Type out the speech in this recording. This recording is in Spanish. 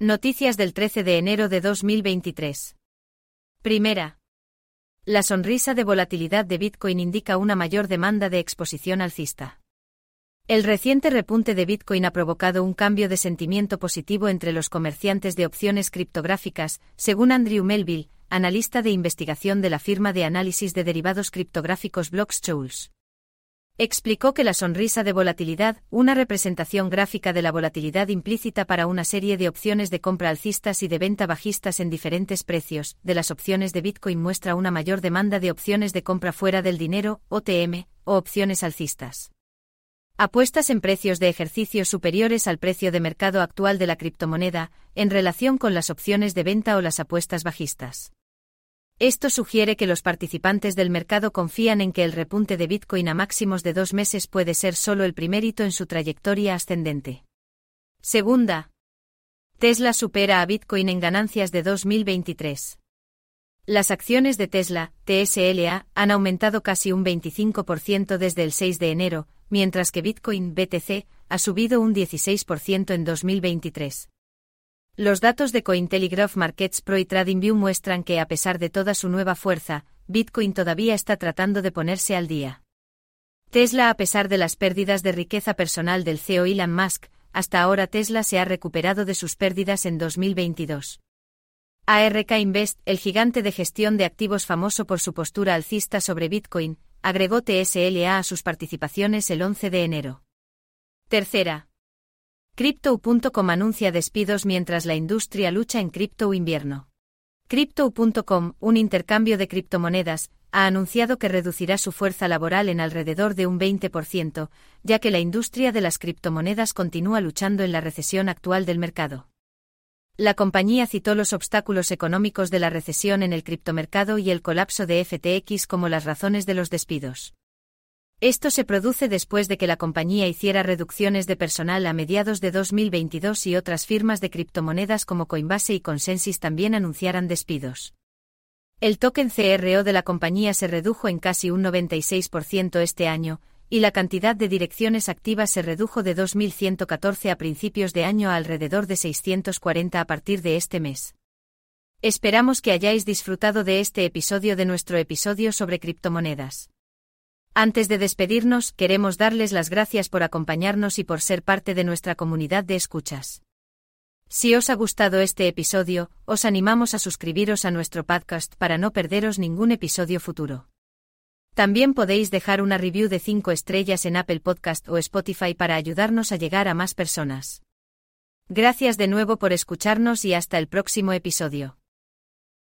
Noticias del 13 de enero de 2023. Primera. La sonrisa de volatilidad de Bitcoin indica una mayor demanda de exposición alcista. El reciente repunte de Bitcoin ha provocado un cambio de sentimiento positivo entre los comerciantes de opciones criptográficas, según Andrew Melville, analista de investigación de la firma de análisis de derivados criptográficos Blockstools explicó que la sonrisa de volatilidad, una representación gráfica de la volatilidad implícita para una serie de opciones de compra alcistas y de venta bajistas en diferentes precios, de las opciones de Bitcoin muestra una mayor demanda de opciones de compra fuera del dinero, OTM, o opciones alcistas. Apuestas en precios de ejercicio superiores al precio de mercado actual de la criptomoneda, en relación con las opciones de venta o las apuestas bajistas. Esto sugiere que los participantes del mercado confían en que el repunte de Bitcoin a máximos de dos meses puede ser solo el primer hito en su trayectoria ascendente. Segunda. Tesla supera a Bitcoin en ganancias de 2023. Las acciones de Tesla, TSLA, han aumentado casi un 25% desde el 6 de enero, mientras que Bitcoin, BTC, ha subido un 16% en 2023. Los datos de Cointelegraph Markets Pro y TradingView muestran que a pesar de toda su nueva fuerza, Bitcoin todavía está tratando de ponerse al día. Tesla a pesar de las pérdidas de riqueza personal del CEO Elon Musk, hasta ahora Tesla se ha recuperado de sus pérdidas en 2022. ARK Invest, el gigante de gestión de activos famoso por su postura alcista sobre Bitcoin, agregó TSLA a sus participaciones el 11 de enero. Tercera. Crypto.com anuncia despidos mientras la industria lucha en cripto invierno. Crypto.com, un intercambio de criptomonedas, ha anunciado que reducirá su fuerza laboral en alrededor de un 20%, ya que la industria de las criptomonedas continúa luchando en la recesión actual del mercado. La compañía citó los obstáculos económicos de la recesión en el criptomercado y el colapso de FTX como las razones de los despidos. Esto se produce después de que la compañía hiciera reducciones de personal a mediados de 2022 y otras firmas de criptomonedas como Coinbase y Consensus también anunciaran despidos. El token CRO de la compañía se redujo en casi un 96% este año, y la cantidad de direcciones activas se redujo de 2.114 a principios de año a alrededor de 640 a partir de este mes. Esperamos que hayáis disfrutado de este episodio de nuestro episodio sobre criptomonedas. Antes de despedirnos, queremos darles las gracias por acompañarnos y por ser parte de nuestra comunidad de escuchas. Si os ha gustado este episodio, os animamos a suscribiros a nuestro podcast para no perderos ningún episodio futuro. También podéis dejar una review de 5 estrellas en Apple Podcast o Spotify para ayudarnos a llegar a más personas. Gracias de nuevo por escucharnos y hasta el próximo episodio.